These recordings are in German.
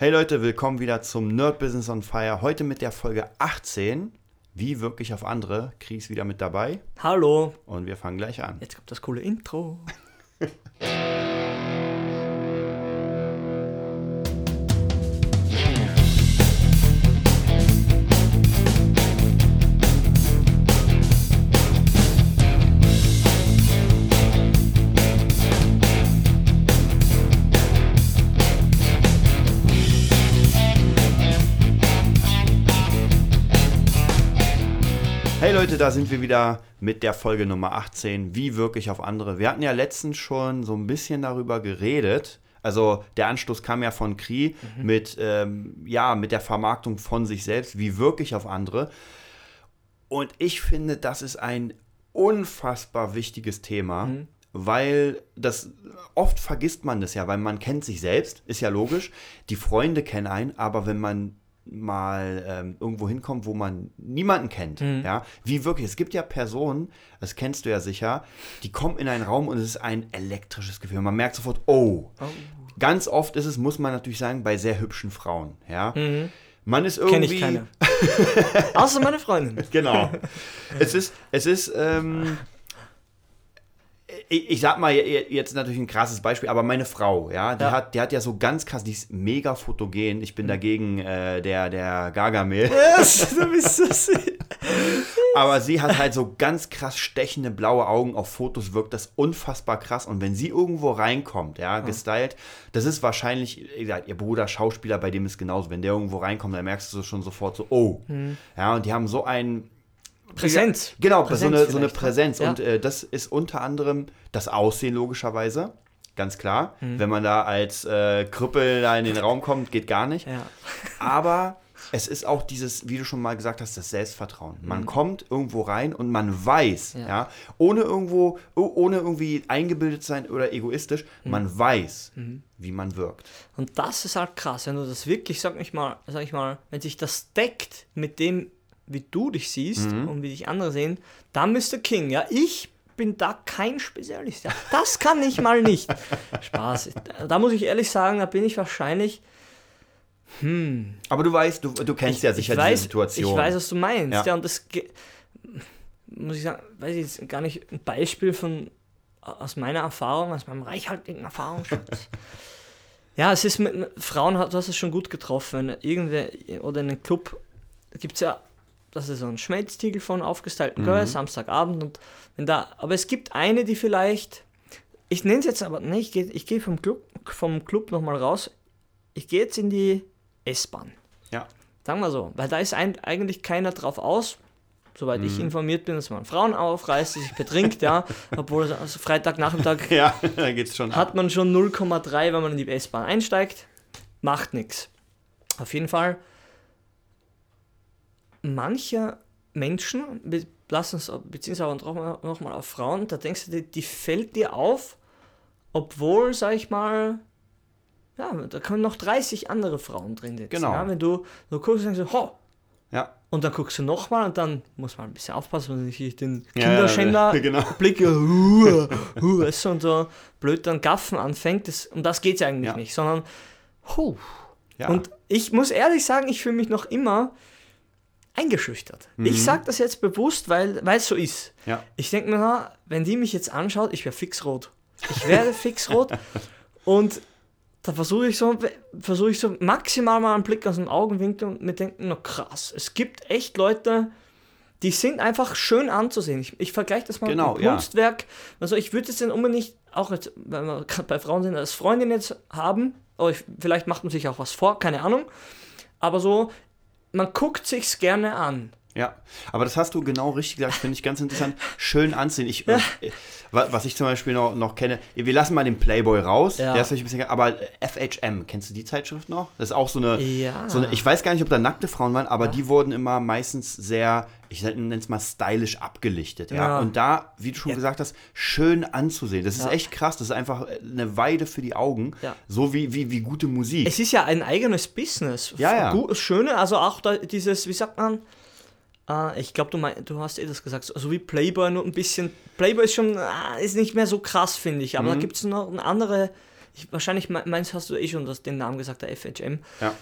Hey Leute, willkommen wieder zum Nerd Business on Fire. Heute mit der Folge 18. Wie wirklich auf andere. Kries wieder mit dabei. Hallo. Und wir fangen gleich an. Jetzt kommt das coole Intro. da sind wir wieder mit der Folge Nummer 18. Wie wirklich auf andere. Wir hatten ja letztens schon so ein bisschen darüber geredet. Also der Anstoß kam ja von Kri mit, ähm, ja, mit der Vermarktung von sich selbst, wie wirklich auf andere. Und ich finde, das ist ein unfassbar wichtiges Thema, weil das oft vergisst man das ja, weil man kennt sich selbst, ist ja logisch. Die Freunde kennen einen, aber wenn man mal ähm, irgendwo hinkommt, wo man niemanden kennt, ja, wie wirklich, es gibt ja Personen, das kennst du ja sicher, die kommen in einen Raum und es ist ein elektrisches Gefühl. Man merkt sofort, oh. Ganz oft ist es, muss man natürlich sagen, bei sehr hübschen Frauen, ja. Man ist Kenne irgendwie. ich keine. Außer meine Freundin. Genau. es ist, es ist, ähm, ich, ich sag mal jetzt natürlich ein krasses Beispiel, aber meine Frau, ja, die, Ja. Hat, die hat ja so ganz krass, die ist mega fotogen. Ich bin dagegen äh, der, der Gargamel. du bist süß. Aber sie hat halt so ganz krass stechende blaue Augen. Auf Fotos wirkt das unfassbar krass. Und wenn sie irgendwo reinkommt, ja, gestylt, das ist wahrscheinlich, gesagt, ihr Bruder Schauspieler, bei dem ist genauso. Wenn der irgendwo reinkommt, dann merkst du schon sofort so, oh. Ja, und die haben so ein Präsenz. Genau, Präsenz so, eine, so eine ne? Präsenz. Ja. Und äh, das ist unter anderem das Aussehen logischerweise. Ganz klar. Mhm. Wenn man da als äh, Krüppel da in den Raum kommt, geht gar nicht. Ja. Aber es ist auch dieses, wie du schon mal gesagt hast, das Selbstvertrauen. Man Mhm. kommt irgendwo rein und man weiß, ja, Ja. ohne irgendwo, oh- ohne irgendwie eingebildet sein oder egoistisch, Mhm. man weiß, wie man wirkt. Und das ist halt krass, wenn du das wirklich, sag ich mal, sag ich mal, wenn sich das deckt mit dem, wie du dich siehst und wie dich andere sehen, dann bist du King. Ja, ich bin da kein Spezialist. Ja, das kann ich mal nicht. Spaß. Da muss ich ehrlich sagen, da bin ich wahrscheinlich. Aber du weißt, du, du kennst ja sicher ich weiß, diese Situation. Ich weiß, was du meinst. Ja. Ja, und das muss ich sagen, weiß ich jetzt gar nicht ein Beispiel von aus meiner Erfahrung, aus meinem reichhaltigen Erfahrungsschatz. ja, es ist mit mit Frauen, hat- du hast es schon gut getroffen. Wenn irgendwer oder in einem Club gibt es ja, das ist so ein Schmelztiegel von aufgestylten Girls, Samstagabend und wenn da, aber es gibt eine, die vielleicht, ich nenne es jetzt aber, nee, ich gehe ich geh vom Club, vom Club nochmal raus, ich gehe jetzt in die S-Bahn. ja. Sagen wir so, weil da ist ein, eigentlich keiner drauf aus, soweit ich informiert bin, dass man Frauen aufreißt, die sich betrinkt, ja, obwohl also Freitagnachmittag ja, da geht's schon. ab. hat man schon 0,3, wenn man in die S-Bahn einsteigt, macht nichts. Auf jeden Fall, manche Menschen, be- lassen es, beziehungsweise nochmal noch mal auf Frauen, da denkst du, die, die fällt dir auf, obwohl, sag ich mal, ja, da können noch 30 andere Frauen drin sitzen. Genau. Ja, wenn du, du guckst und denkst, ho, Ja. und dann guckst du nochmal und dann muss man ein bisschen aufpassen, man nicht den Ja, Kinderschänder genau. Blick, ja, uh, uh, weißt du, und so blöd dann gaffen anfängt. Das, um das geht es eigentlich Ja. nicht, sondern huh. Ja. Und ich muss ehrlich sagen, ich fühle mich noch immer eingeschüchtert. Mhm. Ich sage das jetzt bewusst, weil es so ist. ja. Ich denke mir, na, wenn die mich jetzt anschaut, ich wäre fixrot. Ich werde fixrot und da versuche ich so, versuche ich so maximal mal einen Blick aus dem Augenwinkel und mir denken, na krass, es gibt echt Leute, die sind einfach schön anzusehen. Ich, ich vergleiche das mal Genau, mit ja. Kunstwerk. Also ich würde jetzt dann unbedingt, auch jetzt, wenn wir gerade bei Frauen sind, als Freundin jetzt haben, aber ich, vielleicht macht man sich auch was vor, keine Ahnung. Aber so, man guckt sich's gerne an. Ja, aber das hast du genau richtig gesagt, finde ich ganz interessant. Schön anziehen. Ich, äh, wa- was ich zum Beispiel noch, noch kenne, wir lassen mal den Playboy raus, Ja. der ist ein bisschen, aber FHM, kennst du die Zeitschrift noch? Das ist auch so eine, Ja. so eine ich weiß gar nicht, ob da nackte Frauen waren, aber die wurden immer meistens sehr, ich nenne es mal stylisch abgelichtet. Ja? Ja. Und da, wie du schon Ja. gesagt hast, schön anzusehen. Das ist Ja. echt krass, das ist einfach eine Weide für die Augen, Ja. so wie, wie, wie gute Musik. Es ist ja ein eigenes Business. Ja, ja. Schöne, also auch da dieses, wie sagt man, äh, ich glaube, du, mein, du hast eh das gesagt, so, so wie Playboy, nur ein bisschen, Playboy ist schon, ah, ist nicht mehr so krass, finde ich, aber Mhm. da gibt es noch eine andere, ich, wahrscheinlich me- meinst hast du eh schon das, den Namen gesagt, der FHM, Ja.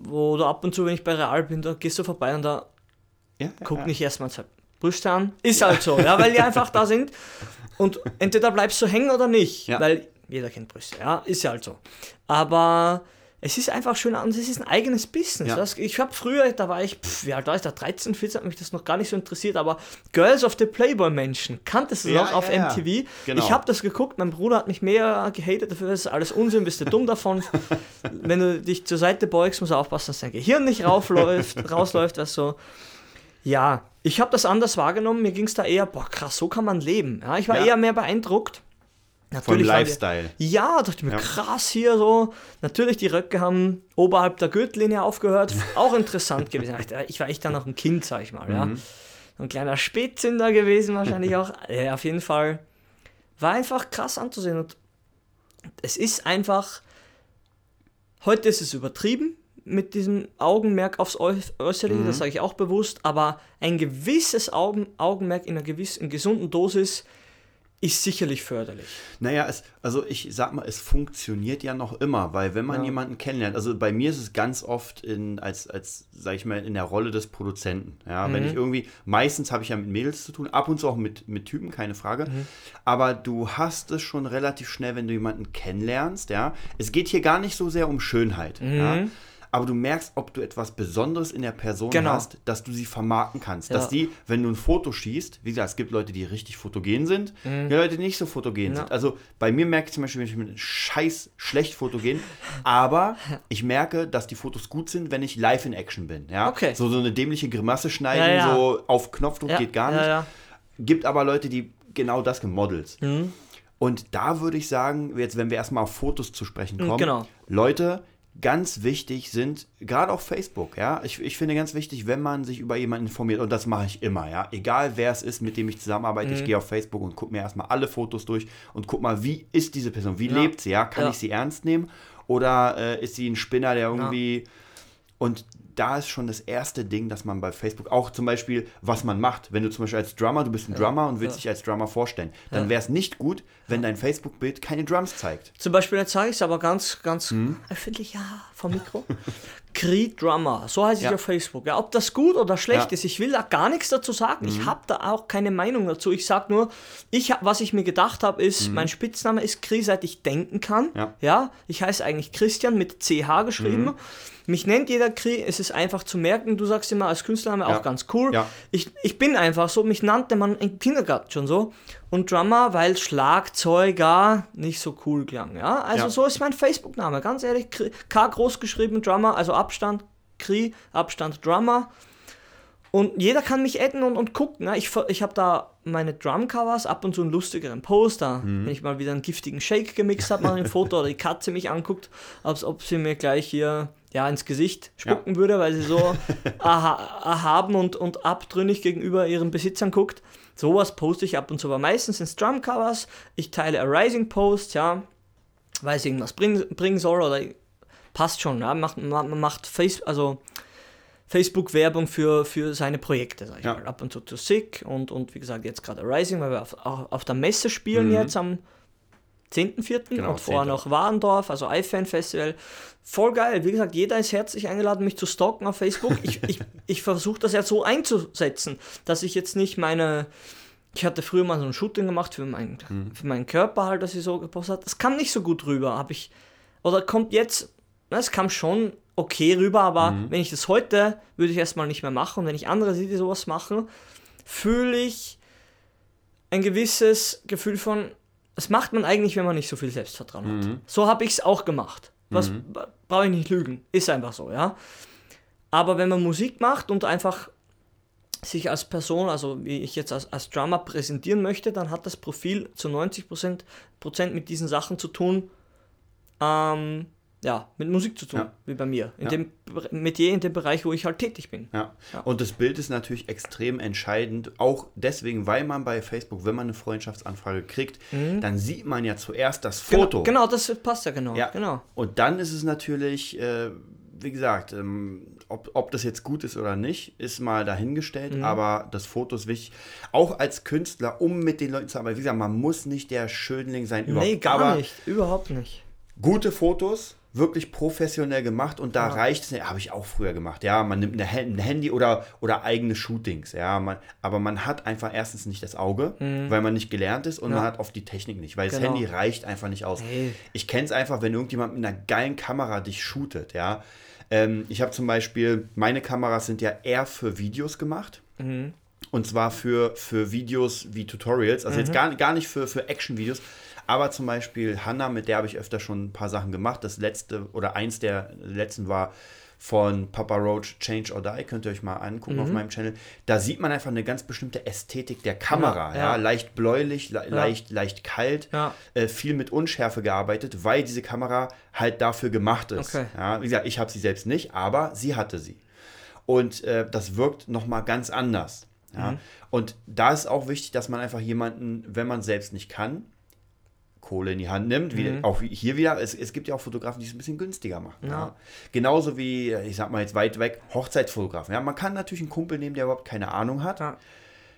wo- du ab und zu, wenn ich bei Real bin, da gehst du vorbei und da Ja, guck ja. nicht erstmal Brüste an. Ist halt so, ja, weil die einfach da sind. Und entweder bleibst du hängen oder nicht. Ja. Weil jeder kennt Brüste, ja, ist ja halt so. Aber es ist einfach schön und es ist ein eigenes Business. Ja. Ich habe früher, da war ich, pff, wie alt war ich da, 13, 14, hat mich das noch gar nicht so interessiert, aber Girls of the Playboy-Menschen, kanntest du Ja, noch auf ja, ja. MTV? Genau. Ich habe das geguckt, mein Bruder hat mich mehr gehatet dafür, das ist alles Unsinn, bist du dumm davon. Wenn du dich zur Seite beugst, musst du aufpassen, dass dein Gehirn nicht raufläuft, rausläuft, was so. Ja, ich habe das anders wahrgenommen. Mir ging es da eher, boah, krass, so kann man leben. Ja, ich war eher mehr beeindruckt. Vom waren die- Lifestyle. Ja, dachte ich mir, Ja. krass hier so. Natürlich, die Röcke haben oberhalb der Gürtellinie aufgehört. Auch interessant gewesen. Ich war echt dann noch ein Kind, sag ich mal. Ja. Mhm. Ein kleiner Spätzünder gewesen, wahrscheinlich auch. Ja, auf jeden Fall. War einfach krass anzusehen. Und es ist einfach. Heute ist es übertrieben mit diesem Augenmerk aufs Äu- Äußerliche, Mhm. das sage ich auch bewusst, aber ein gewisses Augen, Augenmerk in einer gewissen in gesunden Dosis ist sicherlich förderlich. Naja, es, also ich sag mal, es funktioniert ja noch immer, weil wenn man Ja. jemanden kennenlernt, also bei mir ist es ganz oft in, als, als, sag ich mal, in der Rolle des Produzenten. Ja, wenn Mhm. ich irgendwie, meistens habe ich ja mit Mädels zu tun, ab und zu auch mit, mit Typen, keine Frage. Mhm. Aber du hast es schon relativ schnell, wenn du jemanden kennenlernst, ja. Es geht hier gar nicht so sehr um Schönheit, ja. Mhm. Aber du merkst, ob du etwas Besonderes in der Person Genau. hast, dass du sie vermarkten kannst. Ja. Dass die, wenn du ein Foto schießt, wie gesagt, es gibt Leute, die richtig fotogen sind, Mhm. ja, Leute, die nicht so fotogen Ja. sind. Also bei mir merke ich zum Beispiel, wenn ich mit scheiß schlecht fotogen, aber ich merke, dass die Fotos gut sind, wenn ich live in Action bin. Ja? Okay. So, so eine dämliche Grimasse schneiden, Ja, so auf Knopfdruck geht gar nicht. Gibt aber Leute, die genau das gemodels. Mhm. Und da würde ich sagen, jetzt, wenn wir erstmal auf Fotos zu sprechen kommen, genau. Leute, ganz wichtig sind, gerade auf Facebook, ja, ich, ich finde ganz wichtig, wenn man sich über jemanden informiert, und das mache ich immer, ja, egal wer es ist, mit dem ich zusammenarbeite, Mhm. ich gehe auf Facebook und gucke mir erstmal alle Fotos durch und guck mal, wie ist diese Person, wie Ja. lebt sie, ja, kann Ja. ich sie ernst nehmen oder äh, ist sie ein Spinner, der irgendwie, und da ist schon das erste Ding, dass man bei Facebook auch zum Beispiel, was man macht. Wenn du zum Beispiel als Drummer, du bist ein Drummer und willst Ja. dich als Drummer vorstellen, dann Ja. wäre es nicht gut, wenn dein Facebook-Bild keine Drums zeigt. Zum Beispiel, jetzt sage ich es aber ganz, ganz Hm? öffentlich, ja, vom Mikro. Creed Drummer, so heiße ich Ja. auf Facebook. Ja, ob das gut oder schlecht Ja. Mhm. ist, ich will da gar nichts dazu sagen. Ich habe da auch keine Meinung dazu. Ich sage nur, ich, hab- was ich mir gedacht habe, ist, mein Spitzname ist Chris, seit ich denken kann. Mhm. Ja. ja, ich heiße eigentlich Christian mit CH geschrieben. Mhm. Mich nennt jeder Chris, es ist einfach zu merken. Du sagst immer als Künstlername Ja. auch ganz cool. Ja. Ich, ich bin einfach so, mich nannte man im Kindergarten schon so. Und Drummer, weil Schlagzeuger nicht so cool klang. Ja? Also Ja. so ist mein Facebook-Name. Ganz ehrlich, K groß geschrieben, Drummer, also Abstand, Kri, Abstand, Drummer. Und jeder kann mich adden und, und gucken. Ne? Ich, ich habe da meine Drum-Covers, ab und zu einen lustigeren Poster. Wenn ich mal wieder einen giftigen Shake gemixt habe, mache ich ein Foto oder die Katze mich anguckt, als ob sie mir gleich hier ja, ins Gesicht spucken würde, weil sie so aha, erhaben und, und abtrünnig gegenüber ihren Besitzern guckt. Sowas poste ich ab und zu, aber meistens sind es Drum-Covers. Ich teile Arising-Posts, ja, weil es irgendwas bringen, bringen soll oder passt schon. Ja, macht, ma- macht Face, also Facebook-Werbung für, für seine Projekte, sag ich Ja. mal. Ab und zu zu Sick und, und wie gesagt, jetzt gerade Rising, weil wir auf, auch auf der Messe spielen jetzt am 10.4. Genau, und vorher 10.. noch Warendorf, also iFan Festival. Voll geil. Wie gesagt, jeder ist herzlich eingeladen, mich zu stalken auf Facebook. Ich, ich, ich versuche das jetzt so einzusetzen, dass ich jetzt nicht meine. Ich hatte früher mal so ein Shooting gemacht für, mein, für meinen Körper halt, dass ich so gepostet habe. Das kam nicht so gut rüber. Habe ich. Oder kommt jetzt. na, Es kam schon okay rüber, aber wenn ich das heute, würde ich erstmal nicht mehr machen. Und wenn ich andere sehe, die sowas machen, fühle ich ein gewisses Gefühl von, das macht man eigentlich, wenn man nicht so viel Selbstvertrauen hat. So habe ich es auch gemacht. Was brauche ich nicht lügen, ist einfach so, ja. Aber wenn man Musik macht und einfach sich als Person, also wie ich jetzt als, als Drummer präsentieren möchte, dann hat das Profil zu 90 Prozent mit diesen Sachen zu tun, ähm, ja, mit Musik zu tun, Ja. wie bei mir. In Ja. dem Metier, in dem Bereich, wo ich halt tätig bin. Ja. Ja. Und das Bild ist natürlich extrem entscheidend, auch deswegen, weil man bei Facebook, wenn man eine Freundschaftsanfrage kriegt, dann sieht man ja zuerst das Foto. Mhm. Genau, genau das passt ja genau. Ja. genau. Und dann ist es natürlich, äh, wie gesagt, ähm, ob, ob das jetzt gut ist oder nicht, ist mal dahingestellt, Mhm. aber das Foto ist wichtig. Auch als Künstler, um mit den Leuten zu arbeiten. Wie gesagt, man muss nicht der Schönling sein. Nee, gar aber nicht. Überhaupt nicht. gute Fotos, wirklich professionell gemacht und da Ja. reicht es, habe ich auch früher gemacht, ja, man nimmt ein Handy oder, oder eigene Shootings, ja, man, aber man hat einfach erstens nicht das Auge, weil man nicht gelernt ist und Mhm. Ja. man hat oft die Technik nicht, weil das Genau. Handy reicht einfach nicht aus. Hey. Ich kenne es einfach, wenn irgendjemand mit einer geilen Kamera dich shootet, ja. Ähm, ich habe zum Beispiel, meine Kameras sind ja eher für Videos gemacht. Mhm. Und zwar für, für Videos wie Tutorials, also jetzt gar, gar nicht für, für Action-Videos, aber zum Beispiel Hannah, mit der habe ich öfter schon ein paar Sachen gemacht. Das letzte oder eins der letzten war von Papa Roach Change or Die, könnt ihr euch mal angucken auf meinem Channel. Da sieht man einfach eine ganz bestimmte Ästhetik der Kamera. Ja, Ja, ja. leicht bläulich, le leicht, leicht kalt, Ja. äh, viel mit Unschärfe gearbeitet, weil diese Kamera halt dafür gemacht ist. Okay. Ja, wie gesagt, ich habe sie selbst nicht, aber sie hatte sie. Und äh, das wirkt nochmal ganz anders. Ja? Und da ist auch wichtig, dass man einfach jemanden, wenn man selbst nicht kann, Kohle in die Hand nimmt. Wie, Auch wie hier wieder, es, es gibt ja auch Fotografen, die es ein bisschen günstiger machen. Ja. Genauso wie, ich sag mal jetzt weit weg, Hochzeitsfotografen. Ja, man kann natürlich einen Kumpel nehmen, der überhaupt keine Ahnung hat Ja.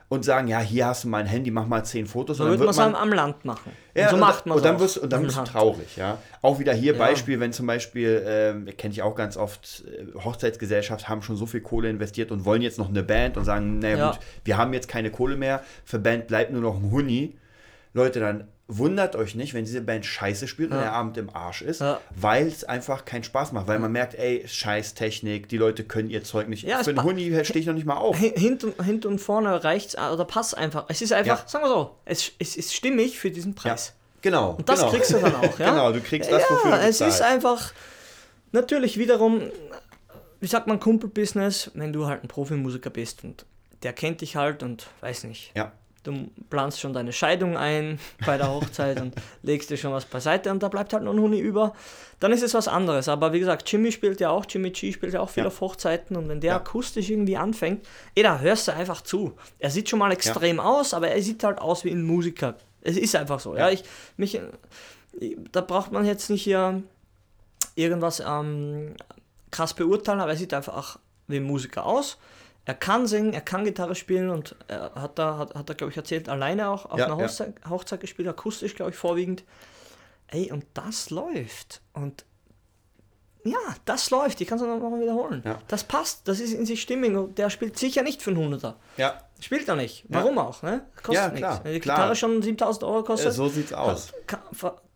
und sagen, ja, hier hast du mal ein Handy, mach mal zehn Fotos. So und dann würde man wird es am, Land machen. ja, und so macht man und dann wirst, und dann wirst du traurig, ja. Auch wieder hier Ja. Beispiel, wenn zum Beispiel, ähm, kenne ich auch ganz oft, äh, Hochzeitsgesellschaft haben schon so viel Kohle investiert und wollen jetzt noch eine Band und sagen, naja Ja. gut, wir haben jetzt keine Kohle mehr, für Band bleibt nur noch ein Huni. Leute, dann wundert euch nicht, wenn diese Band scheiße spielt und Ja. der Abend im Arsch ist, Ja. weil es einfach keinen Spaß macht, weil man merkt, ey, scheiß Technik, die Leute können ihr Zeug nicht. Ja, für einen pa- Huni stehe ich noch nicht mal auf. Hin- Hint und, hint und vorne reicht's oder passt einfach. Es ist einfach, Ja. sagen wir so, es, es ist stimmig für diesen Preis. genau. Und das genau. kriegst du dann auch, ja? genau, du kriegst das, wofür ja, du es ist einfach natürlich wiederum, wie sagt man, Kumpelbusiness, wenn du halt ein Profimusiker bist und der kennt dich halt und weiß nicht. Ja. Du planst schon deine Scheidung ein bei der Hochzeit und legst dir schon was beiseite und da bleibt halt noch ein Huni über. Dann ist es was anderes. Aber wie gesagt, Jimmy spielt ja auch, Jimmy G spielt ja auch viel Ja. auf Hochzeiten und wenn der Ja. akustisch irgendwie anfängt, ey, da hörst du einfach zu. Er sieht schon mal extrem aus, aber er sieht halt aus wie ein Musiker. Es ist einfach so. Ja, Ja. ich, mich, da braucht man jetzt nicht hier irgendwas ähm, krass beurteilen, aber er sieht einfach wie ein Musiker aus. Er kann singen, er kann Gitarre spielen und er hat da, hat, hat er, glaube ich, erzählt, alleine auch auf Ja, einer ja. Hochzeit, Hochzeit gespielt, akustisch, glaube ich, vorwiegend. Ey, und das läuft. Und ja, das läuft. Ich kann es nochmal wiederholen. Ja. Das passt, das ist in sich stimmig und der spielt sicher nicht für einen Hunderter. Ja, Spielt er nicht. Ja. Warum auch, ne? Kostet Ja, nichts. klar, Wenn die klar. Gitarre schon 7000 Euro kostet, äh, so sieht's aus. kann,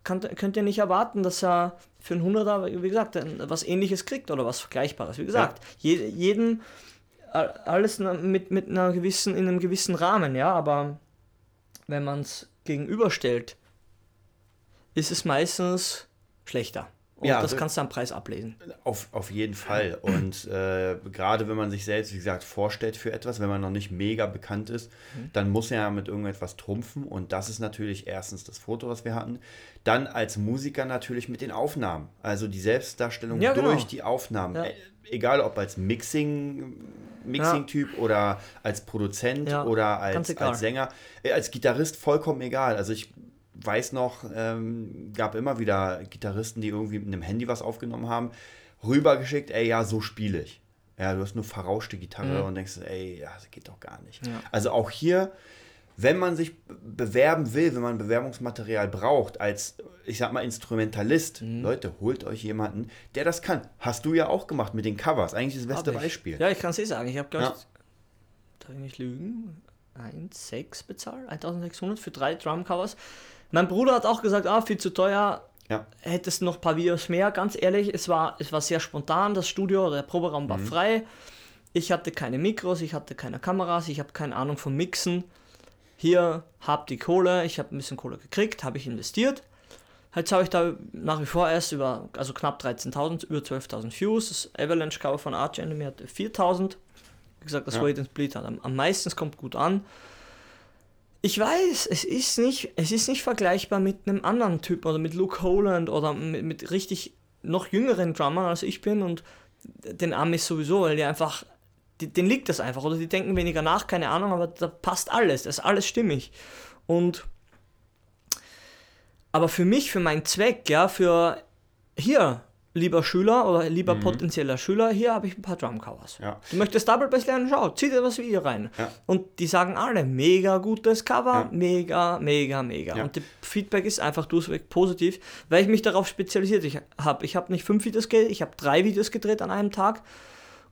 kann, könnt ihr nicht erwarten, dass er für einen 100er, wie gesagt, was ähnliches kriegt oder was Vergleichbares. Wie gesagt, je, jeden, alles mit, mit einer gewissen, in einem gewissen Rahmen, ja, aber wenn man es gegenüberstellt, ist es meistens schlechter. Und Ja, das so- kannst du am Preis ablesen. Auf, auf jeden Fall. Und äh, gerade wenn man sich selbst, wie gesagt, vorstellt für etwas, wenn man noch nicht mega bekannt ist, Mhm. dann muss er ja mit irgendetwas trumpfen. Und das ist natürlich erstens das Foto, was wir hatten. Dann als Musiker natürlich mit den Aufnahmen. Also die Selbstdarstellung Ja, genau. durch die Aufnahmen. Ja. Äh, Egal ob als Mixing, Mixing-Typ oder als Produzent oder als, als Sänger. Äh, als Gitarrist vollkommen egal. Also ich weiß noch, ähm, gab immer wieder Gitarristen, die irgendwie mit einem Handy was aufgenommen haben, rübergeschickt, ey, ja, so spiele ich. Ja, du hast nur verrauschte Gitarre und denkst, ey, ja, das geht doch gar nicht. Ja. Also auch hier, wenn man sich bewerben will, wenn man Bewerbungsmaterial braucht, als, ich sag mal, Instrumentalist, Leute, holt euch jemanden, der das kann. Hast du ja auch gemacht mit den Covers. Eigentlich das beste. Beispiel. Ja, ich kann es eh sagen. Ich habe, glaube Ja. ich, darf ich nicht lügen, 1,6 bezahlt, 1600 für drei Drumcovers. Mein Bruder hat auch gesagt, ah, viel zu teuer, Ja. hättest noch ein paar Videos mehr. Ganz ehrlich, es war, es war sehr spontan, das Studio oder der Proberaum Mhm. war frei. Ich hatte keine Mikros, ich hatte keine Kameras, ich habe keine Ahnung vom Mixen. Hier, hab die Kohle, ich habe ein bisschen Kohle gekriegt, habe ich investiert. Jetzt habe ich da nach wie vor erst über, also knapp 13.000, über 12.000 Views. Das Avalanche Cover von Arch Enemy hat 4.000. Wie gesagt, das Ja. Wait and Split hat am, am meisten, kommt gut an. Ich weiß, es ist nicht, es ist nicht vergleichbar mit einem anderen Typ oder mit Luke Holland oder mit, mit richtig noch jüngeren Drummern als ich bin und den Amis sowieso, weil die einfach, die, denen liegt das einfach oder die denken weniger nach, keine Ahnung, aber da passt alles, das ist alles stimmig. Und aber für mich, für meinen Zweck, ja, für hier, lieber Schüler oder lieber potenzieller Schüler, hier habe ich ein paar Drumcovers. Mhm. Ja. Du möchtest Double Bass lernen, schau, zieh dir das Video rein. Ja. Und die sagen alle, mega gutes Cover, Ja. mega, mega, mega. Und das Feedback ist einfach durchweg positiv, weil ich mich darauf spezialisiert habe. Ich habe nicht fünf Videos gedreht, ich habe drei Videos gedreht an einem Tag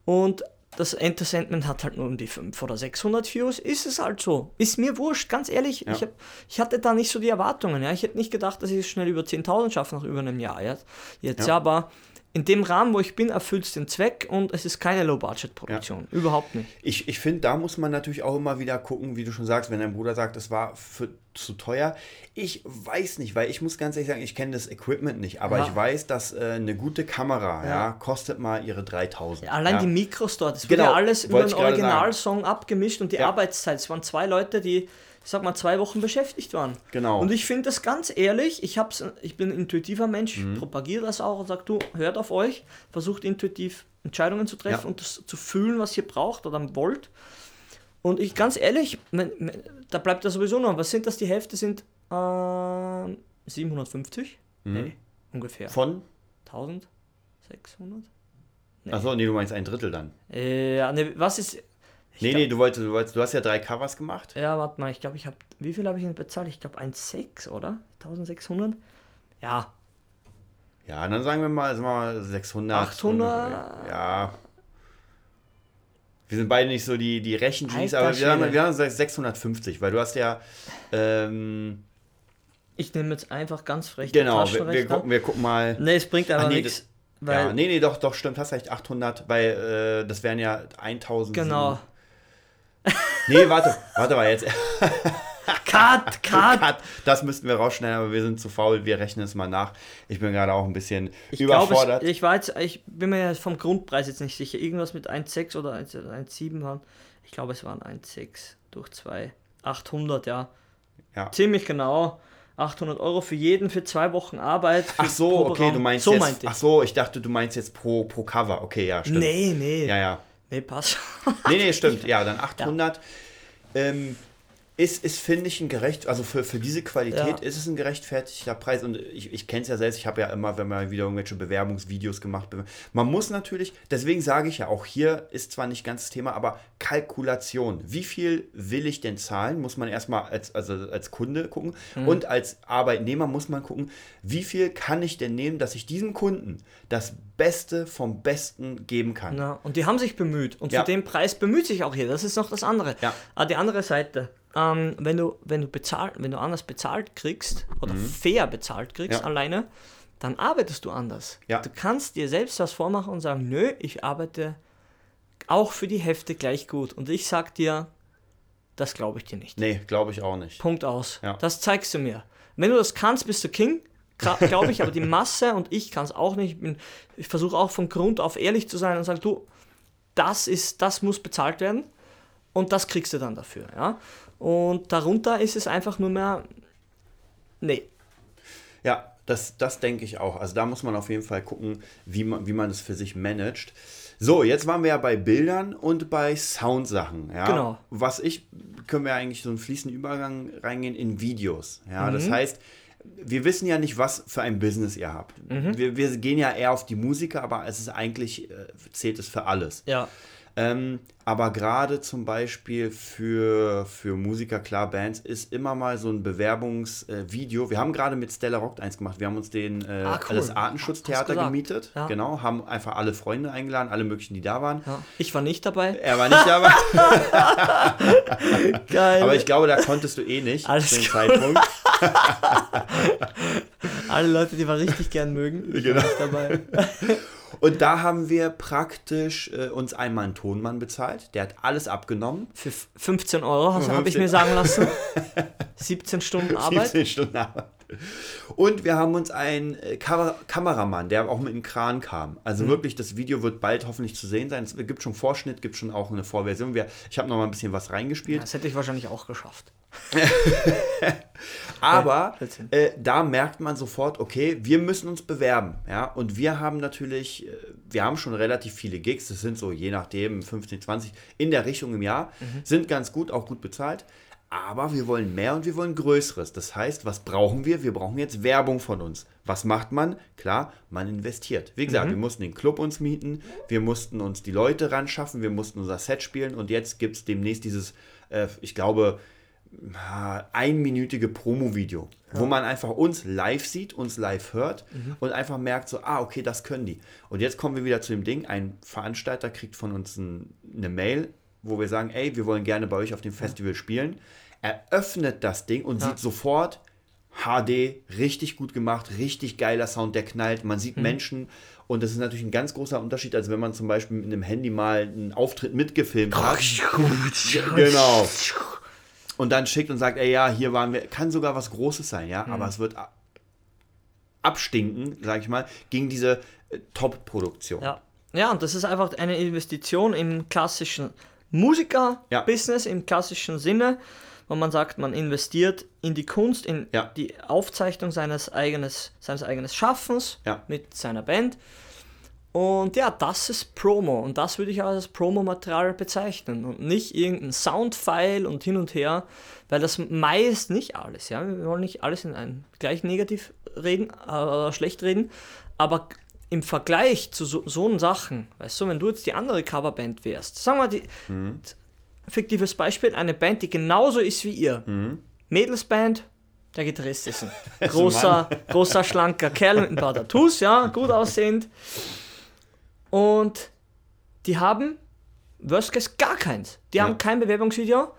und das Entertainment hat halt nur um die 500 oder 600 Views, ist es halt so. Ist mir wurscht, ganz ehrlich. Ja. Ich, hab, ich hatte da nicht so die Erwartungen. Ja. Ich hätte nicht gedacht, dass ich es schnell über 10.000 schaffe nach über einem Jahr jetzt. jetzt Ja. aber in dem Rahmen, wo ich bin, erfüllt es den Zweck und es ist keine Low-Budget-Produktion. Überhaupt nicht. Ich, ich finde, da muss man natürlich auch immer wieder gucken, wie du schon sagst, wenn dein Bruder sagt, es war für, zu teuer. Ich weiß nicht, weil ich muss ganz ehrlich sagen, ich kenne das Equipment nicht, aber Ja. ich weiß, dass äh, eine gute Kamera ja. Ja. kostet mal ihre 3000. Ja, allein ja. die Mikros dort, das Genau, wurde ja alles über gerade Originalsong abgemischt und die Ja. Arbeitszeit. Es waren zwei Leute, die, ich sag mal, zwei Wochen beschäftigt waren. Genau. Und ich finde das ganz ehrlich, ich, hab's, ich bin ein intuitiver Mensch, Mhm. propagiere das auch und sage, du, hört auf euch, versucht intuitiv Entscheidungen zu treffen Ja. und das zu fühlen, was ihr braucht oder wollt. Und ich ganz ehrlich, da bleibt ja sowieso noch, was sind das? Die Hälfte sind ähm, 750? Nee, ungefähr. Mhm. Von? 1600? Achso, nee, du meinst ein Drittel dann. Äh, ja, nee, was ist. Ich Nee, glaub- nee, du wolltest, du wolltest, du hast ja drei Covers gemacht. Ja, warte mal, ich glaube, ich habe. Wie viel habe ich denn bezahlt? Ich glaube 1,6 oder? 1600? Ja, Ja, dann sagen wir mal, sagen wir mal 600. 800. Ja. Wir sind beide nicht so die, die Rechengenies, aber wir haben, wir haben gesagt 650, weil du hast ja. Ähm, ich nehme jetzt einfach ganz frech genau, wir, wir, gucken, wir gucken mal. Nee, es bringt aber nee, nichts. Weil, ja, nee, nee, doch, doch, stimmt, hast recht, 800, weil äh, das wären ja 1000. genau. Nee, warte, warte mal jetzt. Cut, cut! Cut. Das müssten wir rausschneiden, aber wir sind zu faul, wir rechnen es mal nach. Ich bin gerade auch ein bisschen Ich überfordert. ich war jetzt, ich bin mir vom Grundpreis jetzt nicht sicher. Irgendwas mit 1,6 oder 1 1,7 waren. Ich glaube, es waren 1,6 durch 2. 800, ja. Ja. Ziemlich genau. 800 Euro für jeden für zwei Wochen Arbeit. Ach so, okay, du meinst so jetzt. ich. Ach so, ich dachte, du meinst jetzt pro, pro Cover. Okay, ja, stimmt. nee, nee. Ja, ja. Nee, passt. Nee, nee, stimmt. Ja, dann 800. Ähm, ist, ist finde ich, ein gerecht, also für, für diese Qualität Ja. ist es ein gerechtfertigter Preis. Und ich, ich kenne es ja selbst, ich habe ja immer, wenn man wieder irgendwelche Bewerbungsvideos gemacht Man muss natürlich, deswegen sage ich ja, auch hier ist zwar nicht ganz das Thema, aber Kalkulation. Wie viel will ich denn zahlen? Muss man erstmal als, also als Kunde gucken. Mhm. Und als Arbeitnehmer muss man gucken, wie viel kann ich denn nehmen, dass ich diesem Kunden das Beste vom Besten geben kann. Ja, und die haben sich bemüht. Und Ja. für den Preis bemüht sich auch hier. Das ist noch das andere. Ja. Aber die andere Seite, ähm, wenn du, wenn du bezahlt, wenn du anders bezahlt kriegst oder fair bezahlt kriegst Mhm. Ja. alleine, dann arbeitest du anders. Ja. Du kannst dir selbst was vormachen und sagen, nö, ich arbeite auch für die Hälfte gleich gut. Und ich sag dir, das glaube ich dir nicht. Nee, glaube ich auch nicht. Punkt aus. Ja. Das zeigst du mir. Wenn du das kannst, bist du King, glaube ich, aber die Masse und ich kann es auch nicht. Ich, bin- ich versuche auch von Grund auf ehrlich zu sein und sage, du, das ist, das muss bezahlt werden und das kriegst du dann dafür. Ja? Und darunter ist es einfach nur mehr, nee. Ja, das, das denke ich auch. Also da muss man auf jeden Fall gucken, wie man, wie man das für sich managt. So, jetzt waren wir ja bei Bildern und bei Soundsachen. Ja? Genau. Was ich, können wir eigentlich so einen fließenden Übergang reingehen in Videos. Ja, das heißt, wir wissen ja nicht, was für ein Business ihr habt. Wir, wir gehen ja eher auf die Musiker, aber es ist eigentlich, äh, zählt es für alles. Ja. Ähm, aber gerade zum Beispiel für, für Musiker, klar, Bands, ist immer mal so ein Bewerbungsvideo. wir haben gerade mit Stella Rock eins gemacht. Wir haben uns den äh, Ah, cool. das Artenschutztheater gemietet. Ja. Genau, haben einfach alle Freunde eingeladen, alle möglichen, die da waren. ja. Ich war nicht dabei. Er war nicht dabei, Geil. aber ich glaube, da konntest du eh nicht Alles zu dem. Zeitpunkt. Alle Leute, die wir richtig gern mögen, ich Genau. war nicht dabei. Und da haben wir praktisch äh, uns einmal einen Tonmann bezahlt. Der hat alles abgenommen. Für f- 15 Euro habe ich 15. mir sagen lassen. 17 Stunden Arbeit. 17 Stunden Arbeit. Und wir haben uns einen äh, Kam Kameramann, der auch mit einem Kran kam. Also Mhm. wirklich, das Video wird bald hoffentlich zu sehen sein. Es gibt schon Vorschnitt, gibt schon auch eine Vorversion. Wir, ich habe noch mal ein bisschen was reingespielt. Das hätte ich wahrscheinlich auch geschafft. Aber äh, da merkt man sofort, okay, wir müssen uns bewerben. Ja? Und wir haben natürlich, äh, wir haben schon relativ viele Gigs. Das sind so je nachdem 15, 20 in der Richtung im Jahr. Mhm. Sind ganz gut, auch gut bezahlt. Aber wir wollen mehr und wir wollen Größeres. Das heißt, was brauchen wir? Wir brauchen jetzt Werbung von uns. Was macht man? Klar, man investiert. Wie gesagt, mhm. wir mussten den Club uns mieten, wir mussten uns die Leute ran schaffen, wir mussten unser Set spielen und jetzt gibt es demnächst dieses, äh, ich glaube, einminütige Promo-Video, ja. wo man einfach uns live sieht, uns live hört mhm. und einfach merkt so, ah, okay, das können die. Und jetzt kommen wir wieder zu dem Ding, ein Veranstalter kriegt von uns ein, eine Mail, wo wir sagen, ey, wir wollen gerne bei euch auf dem Festival spielen. Er öffnet das Ding und ja. sieht sofort, HD, richtig gut gemacht, richtig geiler Sound, der knallt, man sieht mhm. Menschen und das ist natürlich ein ganz großer Unterschied, als wenn man zum Beispiel mit einem Handy mal einen Auftritt mitgefilmt hat. genau und dann schickt und sagt, ey, ja, hier waren wir, kann sogar was Großes sein, ja, mhm. aber es wird abstinken, sag ich mal, gegen diese äh, Top-Produktion. Ja. ja, und das ist einfach eine Investition im klassischen Musiker-Business, ja. im klassischen Sinne, wo man sagt, man investiert in die Kunst, in ja. die Aufzeichnung seines, eigenes, seines eigenen Schaffens ja. mit seiner Band. Und ja, das ist Promo und das würde ich auch als Promo-Material bezeichnen und nicht irgendein Soundfile und hin und her, weil das meist nicht alles, ja, wir wollen nicht alles in ein gleich negativ reden oder äh, schlecht reden, aber im Vergleich zu so, so Sachen, weißt du, wenn du jetzt die andere Coverband wärst, sagen wir die, mhm. fiktives Beispiel, eine Band, die genauso ist wie ihr, mhm. Mädelsband, der Gitarrist ist ein großer, großer, schlanker Kerl mit ein paar Tattoos, ja, gut aussehend. Und die haben, worst case, gar keins. Die ja. haben kein Bewerbungsvideo.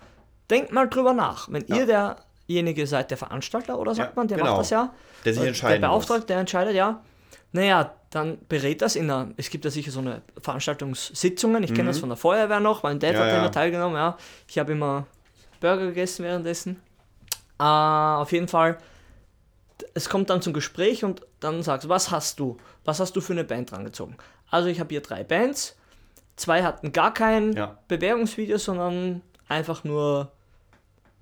Denkt mal drüber nach. Wenn ja. ihr derjenige seid, der Veranstalter oder sagt ja, man, der genau. macht das ja. Der sich entscheidet. Der Beauftragte, der entscheidet, ja. Naja, dann berät das in einer, es gibt ja sicher so eine Veranstaltungssitzungen, ich kenne mhm. das von der Feuerwehr noch, mein Dad hat immer teilgenommen, ja. Ich habe immer Burger gegessen währenddessen. Uh, auf jeden Fall, es kommt dann zum Gespräch und dann sagst du, was hast du? Was hast du für eine Band drangezogen? Also ich habe hier drei Bands. Zwei hatten gar kein ja. Bewerbungsvideo, sondern einfach nur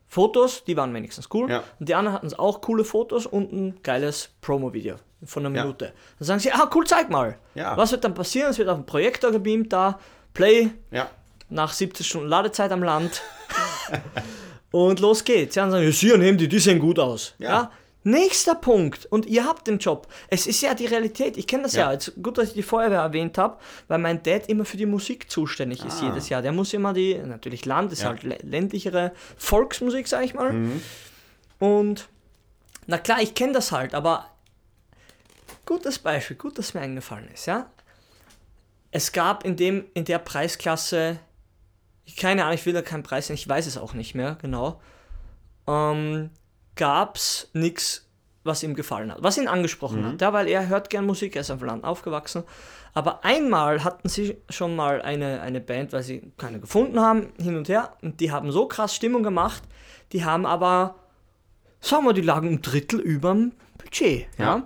Fotos, die waren wenigstens cool. Ja. Und die anderen hatten auch coole Fotos und ein geiles Promo-Video von einer Minute. Ja. Dann sagen sie, ah cool, zeig mal. Ja. Was wird dann passieren? Es wird auf dem Projektor gebeamt da, Play, nach 70 Stunden Ladezeit am Land. und los geht's. Ja, dann sagen sie, ja, nehmen die, die sehen gut aus. Ja. Nächster Punkt. Und ihr habt den Job. Es ist ja die Realität. Ich kenne das ja. ja. Jetzt, gut, dass ich die Feuerwehr erwähnt habe, weil mein Dad immer für die Musik zuständig ah. ist jedes Jahr. Der muss immer die, natürlich Land, ist ja. halt ländlichere Volksmusik, sag ich mal. Mhm. Und na klar, ich kenne das halt, aber gutes Beispiel, gut, dass mir eingefallen ist, ja. Es gab in, dem, in der Preisklasse, keine Ahnung, ich will da keinen Preis, ich weiß es auch nicht mehr genau. Ähm, gab es nichts, was ihm gefallen hat, was ihn angesprochen mhm. hat. Ja, weil er hört gern Musik, er ist auf dem Land aufgewachsen. Aber einmal hatten sie schon mal eine, eine Band, weil sie keine gefunden haben, hin und her. Und die haben so krass Stimmung gemacht, die haben aber, sagen wir, die lagen ein Drittel überm Budget. Ja. ja.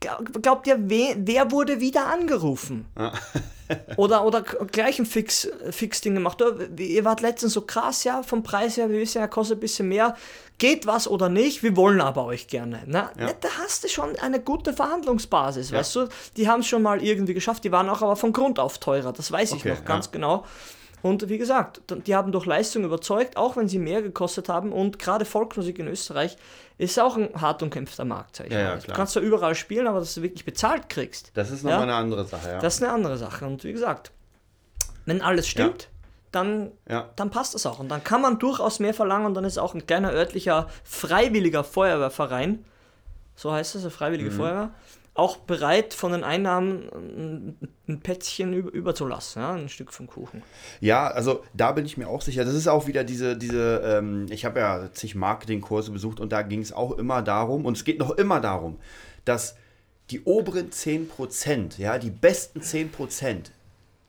Glaubt, ihr, wer, wer wurde wieder angerufen? Ja. oder, oder gleich ein Fix, Fix-Ding gemacht. Ihr wart letztens so krass, ja, vom Preis her, wir wissen ja, kostet ein bisschen mehr. Geht was oder nicht, wir wollen aber euch gerne. Na, ja. da hast du schon eine gute Verhandlungsbasis, ja. weißt du? Die haben es schon mal irgendwie geschafft, die waren auch aber von Grund auf teurer, das weiß ich okay, noch ganz genau. Und wie gesagt, die haben durch Leistung überzeugt, auch wenn sie mehr gekostet haben. Und gerade Volksmusik in Österreich ist auch ein hart umkämpfter Markt. Sag ich ja, mal. Ja, du kannst da überall spielen, aber dass du wirklich bezahlt kriegst. Das ist nochmal ja? eine andere Sache, ja. Das ist eine andere Sache. Und wie gesagt, wenn alles stimmt, dann, dann passt das auch. Und dann kann man durchaus mehr verlangen und dann ist auch ein kleiner örtlicher freiwilliger Feuerwehrverein, so heißt es, eine freiwillige mhm. Feuerwehr, auch bereit, von den Einnahmen ein Pätzchen über, überzulassen, ja, ein Stück vom Kuchen. Ja, also da bin ich mir auch sicher. Das ist auch wieder diese, diese ähm, ich habe ja zig Marketingkurse besucht und da ging es auch immer darum, und es geht noch immer darum, dass die oberen 10%, ja, die besten 10%,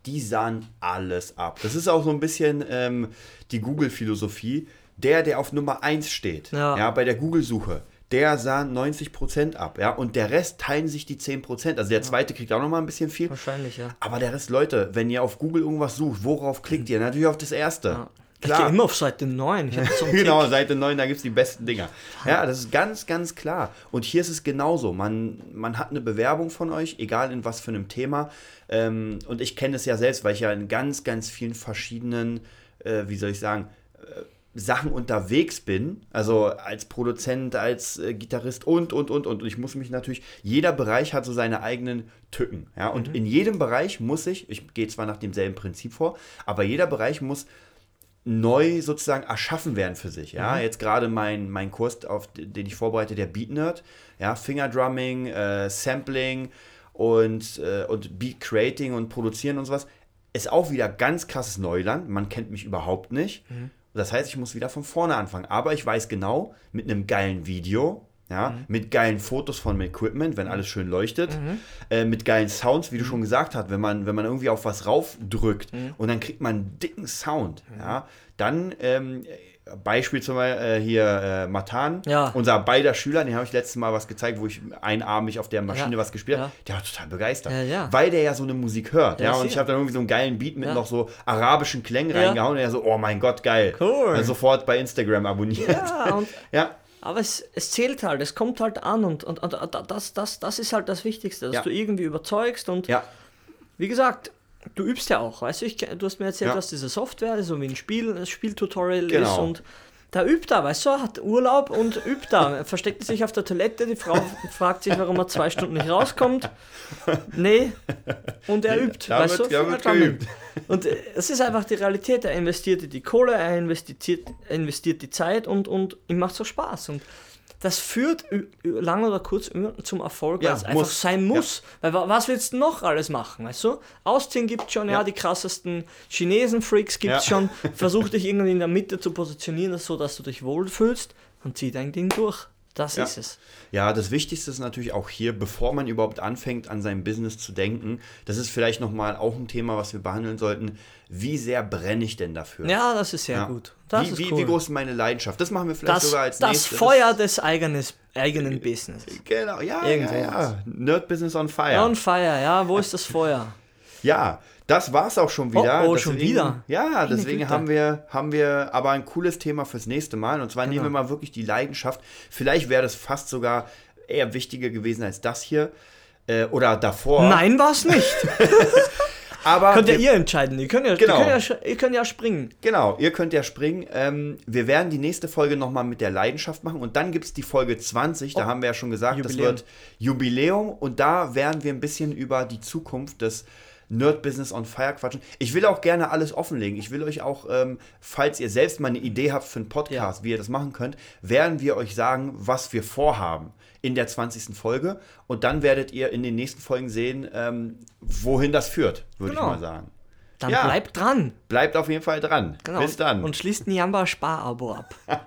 die sahen alles ab. Das ist auch so ein bisschen ähm, die Google-Philosophie. Der, der auf Nummer 1 steht, ja. ja bei der Google-Suche, der sah 90% ab, ja, und der Rest teilen sich die 10%. Also der zweite kriegt auch noch mal ein bisschen viel. Wahrscheinlich, ja. Aber der Rest, Leute, wenn ihr auf Google irgendwas sucht, worauf klickt ihr? Natürlich auf das erste. Ja. Klar. Ich gehe immer auf Seite 9. So genau, Seite 9, da gibt es die besten Dinger. Ja, das ist ganz, ganz klar. Und hier ist es genauso. Man, man hat eine Bewerbung von euch, egal in was für einem Thema. Ähm, und ich kenne es ja selbst, weil ich ja in ganz, ganz vielen verschiedenen, äh, wie soll ich sagen, äh, Sachen unterwegs bin, also als Produzent, als äh, Gitarrist und, und, und, und. Und ich muss mich natürlich, jeder Bereich hat so seine eigenen Tücken. Ja? Und Mhm. in jedem Bereich muss ich, ich gehe zwar nach demselben Prinzip vor, aber jeder Bereich muss neu sozusagen erschaffen werden für sich. Ja, Mhm. jetzt gerade mein, mein Kurs, auf den ich vorbereite, der Beat Nerd, ja, Fingerdrumming, äh, Sampling und, äh, und Beat Creating und Produzieren und sowas, ist auch wieder ganz krasses Neuland. Man kennt mich überhaupt nicht. Das heißt, ich muss wieder von vorne anfangen. Aber ich weiß genau, mit einem geilen Video, ja, mit geilen Fotos von dem Equipment, wenn alles schön leuchtet, äh, mit geilen Sounds, wie du schon gesagt hast, wenn man, wenn man irgendwie auf was raufdrückt und dann kriegt man einen dicken Sound, ja, dann ähm, Beispiel zum Beispiel äh, hier äh, Matan, Ja. unser beider Schüler, den habe ich letztes Mal was gezeigt, wo ich einarmig auf der Maschine Ja. was gespielt habe. Ja. Der war total begeistert, weil der ja so eine Musik hört. Ja, und ich habe dann irgendwie so einen geilen Beat mit noch so arabischen Klängen reingehauen und er so, oh mein Gott, geil. Cool. Dann sofort bei Instagram abonniert. Ja, und, ja. aber es, es zählt halt, es kommt halt an und, und, und das, das, das ist halt das Wichtigste, dass du irgendwie überzeugst und ja. wie gesagt, du übst ja auch, weißt du, ich, du hast mir erzählt, Ja. was diese Software ist, so wie ein Spiel, ein Spieltutorial ist Genau. und da übt er, weißt du, hat Urlaub und übt da. Er versteckt sich auf der Toilette, die Frau fragt sich, warum er zwei Stunden nicht rauskommt. Nee, und er übt, da weißt du, da wird Fingerdrumming. geübt. Und es ist einfach die Realität, er investiert die Kohle, er investiert, er investiert die Zeit und, und ihm macht so Spaß. Und das führt lang oder kurz zum Erfolg, Ja, weil es einfach muss. sein muss. Weil wa- was willst du noch alles machen, weißt du? Ausziehen gibt schon, ja, Ja. die krassesten Chinesen-Freaks gibt es Ja. schon. Versuch dich irgendwie in der Mitte zu positionieren, so dass du dich wohlfühlst und zieh dein Ding durch. Das Ja. ist es. Ja, das Wichtigste ist natürlich auch hier, bevor man überhaupt anfängt, an sein Business zu denken, das ist vielleicht nochmal auch ein Thema, was wir behandeln sollten. Wie sehr brenne ich denn dafür? Ja, das ist sehr Ja. gut. Das wie, ist wie, cool. wie groß ist meine Leidenschaft? Das machen wir vielleicht das, sogar als das nächstes. Feuer des eigenes, eigenen Business. Genau, ja, ja, ja. Nerd Business on Fire. On fire, ja, wo ist das Feuer? Ja, das war's auch schon wieder. Oh, oh, schon wieder? Ja, deswegen haben wir, haben wir aber ein cooles Thema fürs nächste Mal. Und zwar nehmen wir Genau. mal wirklich die Leidenschaft. Vielleicht wäre das fast sogar eher wichtiger gewesen als das hier. Äh, oder davor. Nein, war es nicht. aber Könnt ja ihr entscheiden. Ihr könnt ja, Genau. ihr, könnt ja, ihr könnt ja springen. Genau, ihr könnt ja springen. Ähm, wir werden die nächste Folge nochmal mit der Leidenschaft machen und dann gibt es die Folge 20, da Oh, haben wir ja schon gesagt, Jubiläum. das wird Jubiläum und da werden wir ein bisschen über die Zukunft des Nerd Business on Fire quatschen. Ich will auch gerne alles offenlegen. Ich will euch auch, ähm, falls ihr selbst mal eine Idee habt für einen Podcast, wie ihr das machen könnt, werden wir euch sagen, was wir vorhaben in der 20. Folge und dann werdet ihr in den nächsten Folgen sehen, ähm, wohin das führt, würde Genau. ich mal sagen. Dann Ja. bleibt dran. Bleibt auf jeden Fall dran. Genau. Bis dann. Und schließt ein Jamba Sparabo ab.